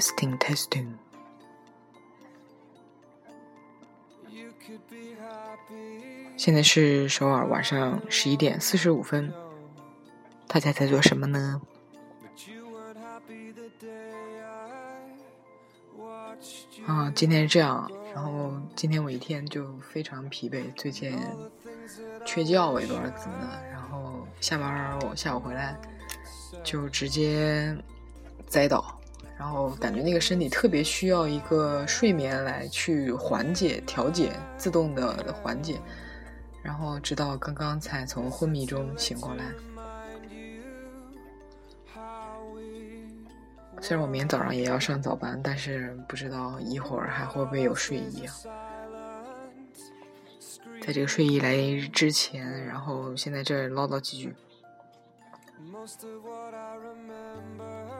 Testing testing。现在是首尔晚上十一点四十五分，大家在做什么呢？啊，今天是这样，然后今天我一天就非常疲惫，最近缺觉我也不知道怎么的，然后下班我下午回来就直接栽倒。然后感觉那个身体特别需要一个睡眠来去缓解、调节、自动的缓解。然后直到刚刚才从昏迷中醒过来。虽然我明天早上也要上早班，但是不知道一会儿还会不会有睡意啊？在这个睡意来临之前，然后先在这唠叨几句。Most of what I remember.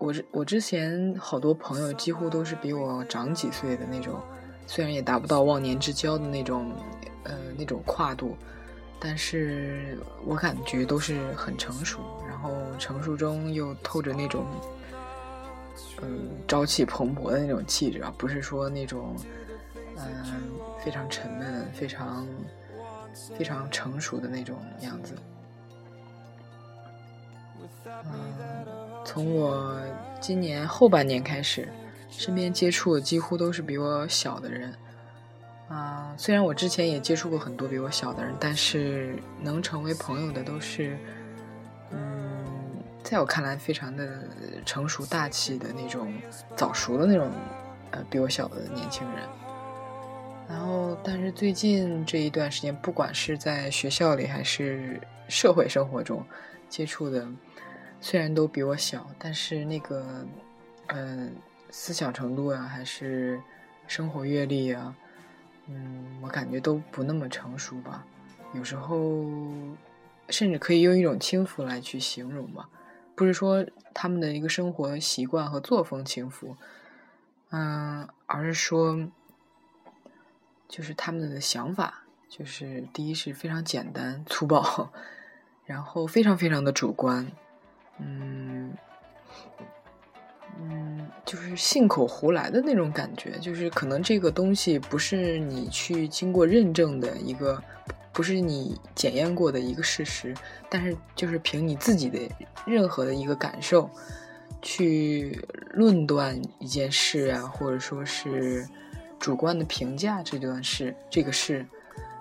我之我之前好多朋友几乎都是比我长几岁的那种。虽然也达不到忘年之交的那种，呃，那种跨度，但是我感觉都是很成熟，然后成熟中又透着那种，嗯，朝气蓬勃的那种气质啊，不是说那种，嗯，非常沉闷、非常非常成熟的那种样子。嗯，从我今年后半年开始。身边接触的几乎都是比我小的人，啊，虽然我之前也接触过很多比我小的人，但是能成为朋友的都是，嗯，在我看来非常的成熟大气的那种早熟的那种，呃，比我小的年轻人。然后，但是最近这一段时间，不管是在学校里还是社会生活中接触的，虽然都比我小，但是那个，嗯。思想程度呀，还是生活阅历啊，嗯，我感觉都不那么成熟吧。有时候甚至可以用一种轻浮来去形容吧。不是说他们的一个生活习惯和作风轻浮，嗯，而是说就是他们的想法，就是第一是非常简单粗暴，然后非常非常的主观，嗯。嗯，就是信口胡来的那种感觉，就是可能这个东西不是你去经过认证的一个，不是你检验过的一个事实，但是就是凭你自己的任何的一个感受，去论断一件事啊，或者说是主观的评价这段事这个事，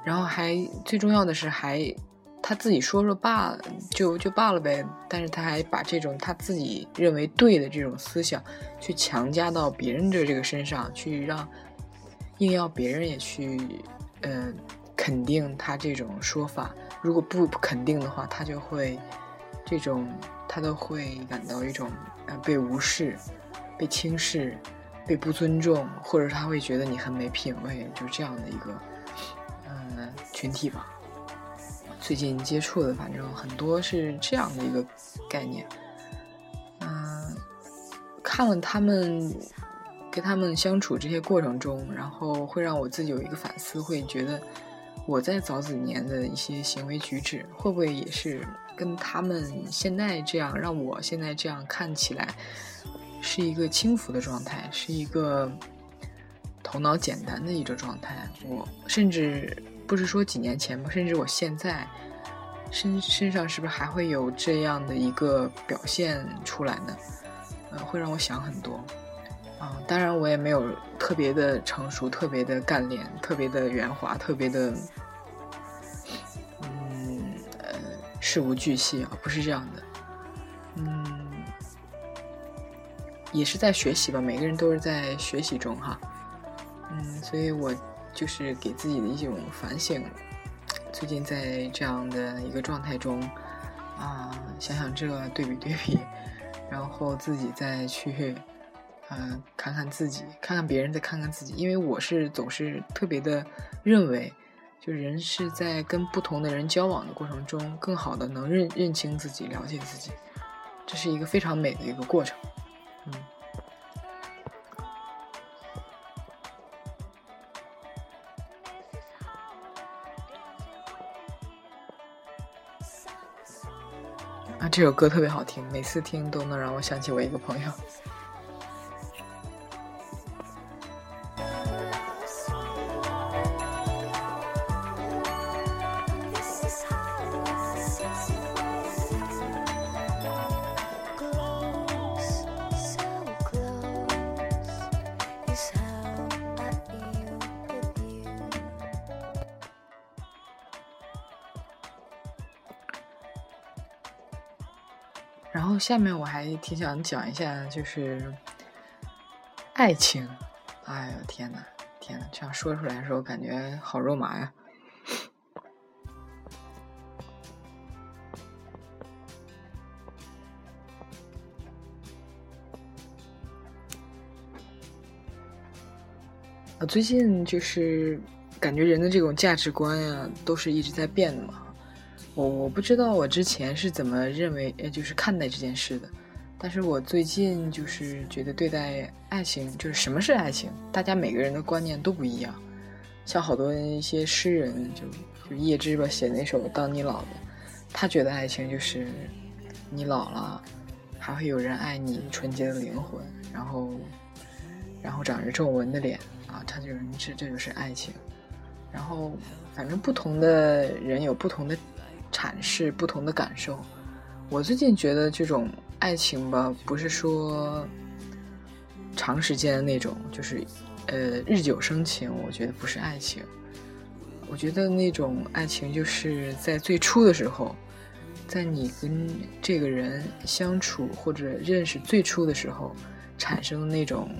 然后还最重要的是还。他自己说说罢了，就就罢了呗。但是他还把这种他自己认为对的这种思想，去强加到别人的这个身上，去让硬要别人也去，呃，肯定他这种说法。如果不肯定的话，他就会这种他都会感到一种呃被无视、被轻视、被不尊重，或者他会觉得你很没品位，就这样的一个嗯群体吧。最近接触的，反正很多是这样的一个概念。嗯，看了他们跟他们相处这些过程中，然后会让我自己有一个反思，会觉得我在早几年的一些行为举止，会不会也是跟他们现在这样，让我现在这样看起来是一个轻浮的状态，是一个头脑简单的一种状态。我甚至。不是说几年前吧，甚至我现在身身上是不是还会有这样的一个表现出来呢？呃，会让我想很多。啊，当然我也没有特别的成熟，特别的干练，特别的圆滑，特别的，嗯呃事无巨细啊，不是这样的。嗯，也是在学习吧，每个人都是在学习中哈。嗯，所以我。就是给自己的一种反省，最近在这样的一个状态中，啊，想想这对比对比，然后自己再去嗯，看看自己，看看别人，再看看自己。因为我是总是特别的认为，就人是在跟不同的人交往的过程中，更好的能认认清自己，了解自己，这是一个非常美的一个过程。嗯。啊，这首歌特别好听，每次听都能让我想起我一个朋友。然后下面我还挺想讲一下，就是爱情。哎呦天呐，天呐，这样说出来的时候感觉好肉麻呀。啊，最近就是感觉人的这种价值观呀，都是一直在变的嘛。我我不知道我之前是怎么认为，呃，就是看待这件事的。但是我最近就是觉得对待爱情，就是什么是爱情，大家每个人的观念都不一样。像好多一些诗人，就就叶芝吧，写那首《当你老了》，他觉得爱情就是你老了，还会有人爱你纯洁的灵魂，然后然后长着皱纹的脸啊，他就这这就是爱情。然后反正不同的人有不同的。阐释不同的感受。我最近觉得这种爱情吧，不是说长时间的那种，就是呃日久生情。我觉得不是爱情。我觉得那种爱情就是在最初的时候，在你跟这个人相处或者认识最初的时候产生的那种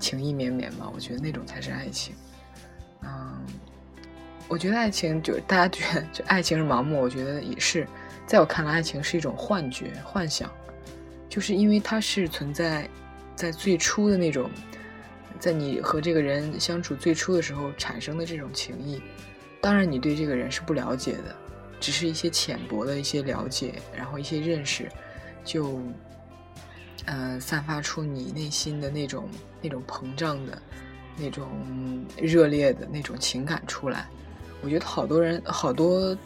情意绵绵吧。我觉得那种才是爱情。嗯。我觉得爱情就大家觉得就爱情是盲目，我觉得也是。在我看来，爱情是一种幻觉、幻想，就是因为它是存在在最初的那种，在你和这个人相处最初的时候产生的这种情谊。当然，你对这个人是不了解的，只是一些浅薄的一些了解，然后一些认识，就呃散发出你内心的那种那种膨胀的、那种热烈的那种情感出来。我觉得好多人好多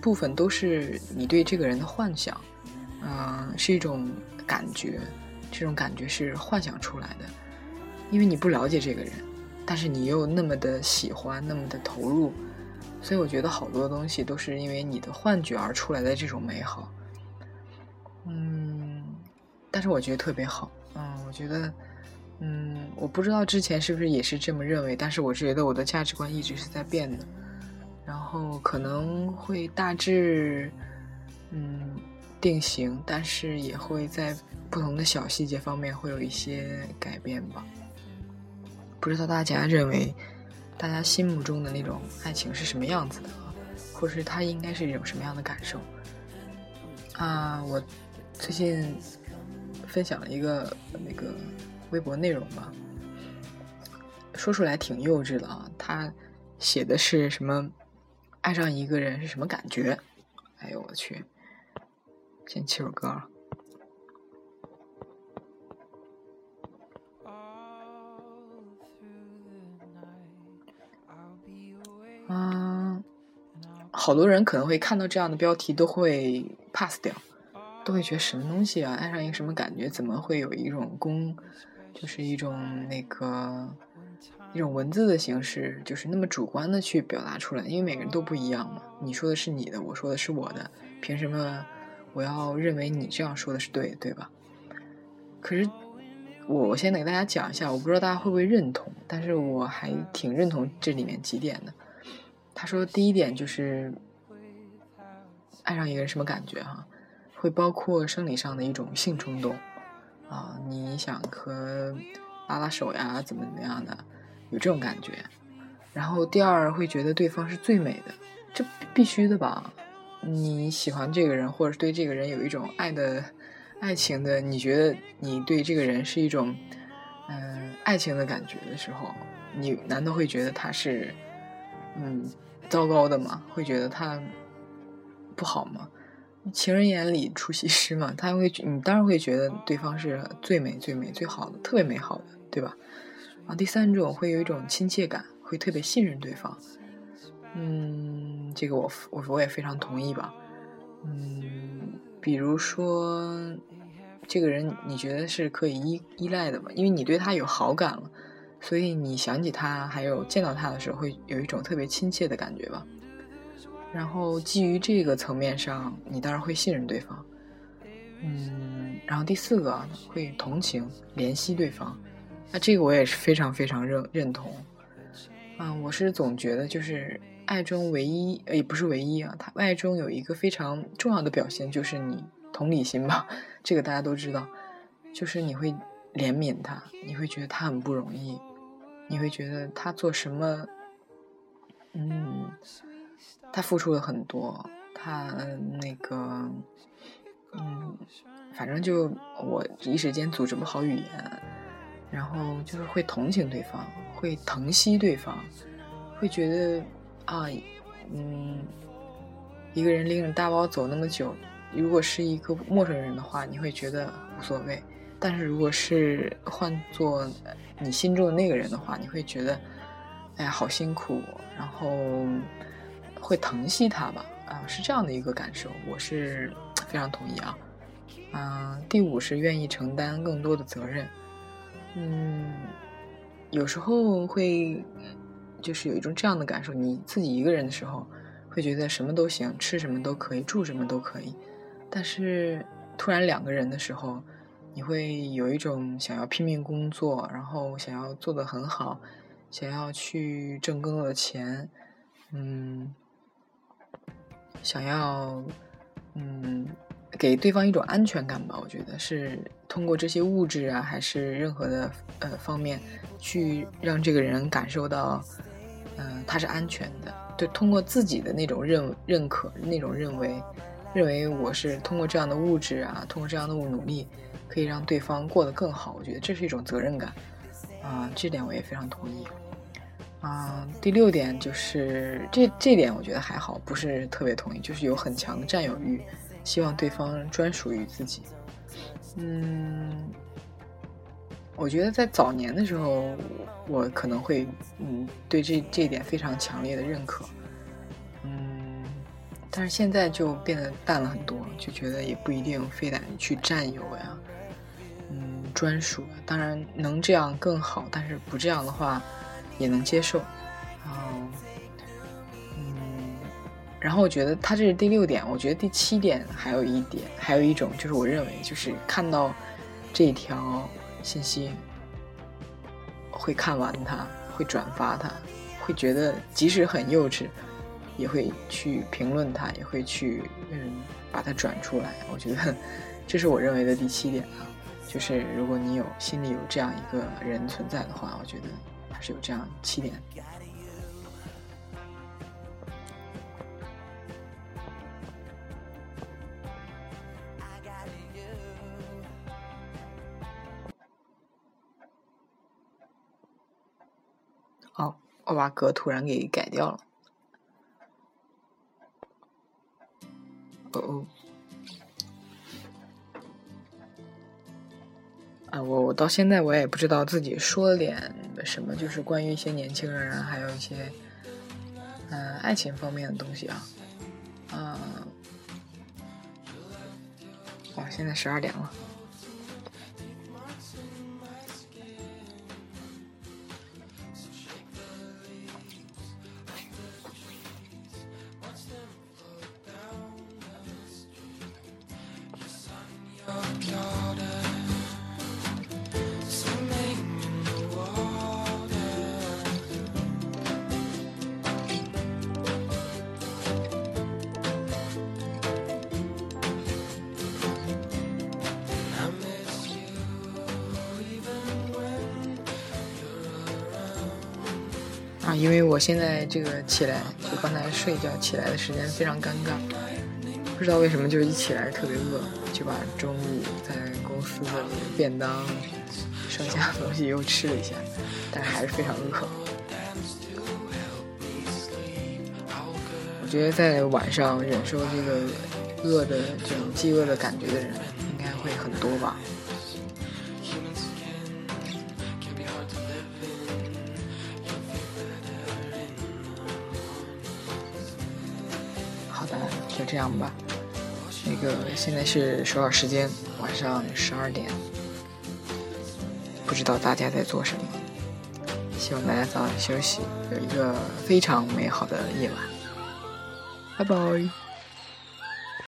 部分都是你对这个人的幻想，嗯，是一种感觉，这种感觉是幻想出来的，因为你不了解这个人，但是你又那么的喜欢，那么的投入，所以我觉得好多东西都是因为你的幻觉而出来的这种美好，嗯，但是我觉得特别好，嗯，我觉得，嗯，我不知道之前是不是也是这么认为，但是我觉得我的价值观一直是在变的。然后可能会大致，嗯，定型，但是也会在不同的小细节方面会有一些改变吧。不知道大家认为，大家心目中的那种爱情是什么样子的？或是它应该是一种什么样的感受？啊，我最近分享了一个那个微博内容吧，说出来挺幼稚的啊，他写的是什么？爱上一个人是什么感觉？哎呦我去！先切首歌。嗯，好多人可能会看到这样的标题都会 pass 掉，都会觉得什么东西啊？爱上一个什么感觉？怎么会有一种公，就是一种那个。一种文字的形式，就是那么主观的去表达出来，因为每个人都不一样嘛。你说的是你的，我说的是我的，凭什么我要认为你这样说的是对，对吧？可是我我先给大家讲一下，我不知道大家会不会认同，但是我还挺认同这里面几点的。他说第一点就是爱上一个人什么感觉哈，会包括生理上的一种性冲动啊，你想和拉拉手呀，怎么怎么样的。有这种感觉，然后第二会觉得对方是最美的，这必须的吧？你喜欢这个人，或者是对这个人有一种爱的爱情的，你觉得你对这个人是一种嗯爱情的感觉的时候，你难道会觉得他是嗯糟糕的吗？会觉得他不好吗？情人眼里出西施嘛，他会你当然会觉得对方是最美、最美、最好的，特别美好的，对吧？啊，第三种会有一种亲切感，会特别信任对方。嗯，这个我我我也非常同意吧。嗯，比如说，这个人你觉得是可以依依赖的嘛？因为你对他有好感了，所以你想起他，还有见到他的时候，会有一种特别亲切的感觉吧。然后基于这个层面上，你当然会信任对方。嗯，然后第四个会同情、怜惜对方。那这个我也是非常非常认认同。嗯，我是总觉得就是爱中唯一，也不是唯一啊，它爱中有一个非常重要的表现，就是你同理心吧。这个大家都知道，就是你会怜悯他，你会觉得他很不容易，你会觉得他做什么，嗯。他付出了很多，他那个，嗯，反正就我一时间组织不好语言，然后就是会同情对方，会疼惜对方，会觉得啊，嗯，一个人拎着大包走那么久，如果是一个陌生人的话，你会觉得无所谓；但是如果是换做你心中的那个人的话，你会觉得，哎呀，好辛苦，然后。会疼惜他吧，啊，是这样的一个感受，我是非常同意啊。嗯，第五是愿意承担更多的责任，嗯，有时候会就是有一种这样的感受，你自己一个人的时候会觉得什么都行，吃什么都可以，住什么都可以，但是突然两个人的时候，你会有一种想要拼命工作，然后想要做得很好，想要去挣更多的钱，嗯。想要，嗯，给对方一种安全感吧。我觉得是通过这些物质啊，还是任何的呃方面，去让这个人感受到，嗯，他是安全的。对，通过自己的那种认认可，那种认为，认为我是通过这样的物质啊，通过这样的努力，可以让对方过得更好。我觉得这是一种责任感，啊，这点我也非常同意。啊，第六点就是这这点我觉得还好，不是特别同意，就是有很强的占有欲，希望对方专属于自己。嗯，我觉得在早年的时候，我可能会嗯对这这一点非常强烈的认可。嗯，但是现在就变得淡了很多，就觉得也不一定非得去占有呀，嗯，专属。当然能这样更好，但是不这样的话。也能接受，然后，嗯，然后我觉得他这是第六点，我觉得第七点还有一点，还有一种就是我认为就是看到这条信息会看完它，会转发它，会觉得即使很幼稚，也会去评论它，也会去嗯把它转出来。我觉得这是我认为的第七点啊，就是如果你有心里有这样一个人存在的话，我觉得他。是有这样七点。我把歌突然给改掉了。哦哦。啊，我我到现在我也不知道自己说了点什么，就是关于一些年轻人啊，还有一些嗯爱情方面的东西啊，啊，哇，现在十二点了。因为我现在这个起来，就刚才睡觉起来的时间非常尴尬，不知道为什么，就一起来特别饿，就把中午在。公司的便当，剩下的东西又吃了一下，但还是非常饿。我觉得在晚上忍受这个饿的这种饥饿的感觉的人，应该会很多吧。就这样吧。那个现在是首尔时间晚上十二点，不知道大家在做什么。希望大家早点休息，有一个非常美好的夜晚。拜拜。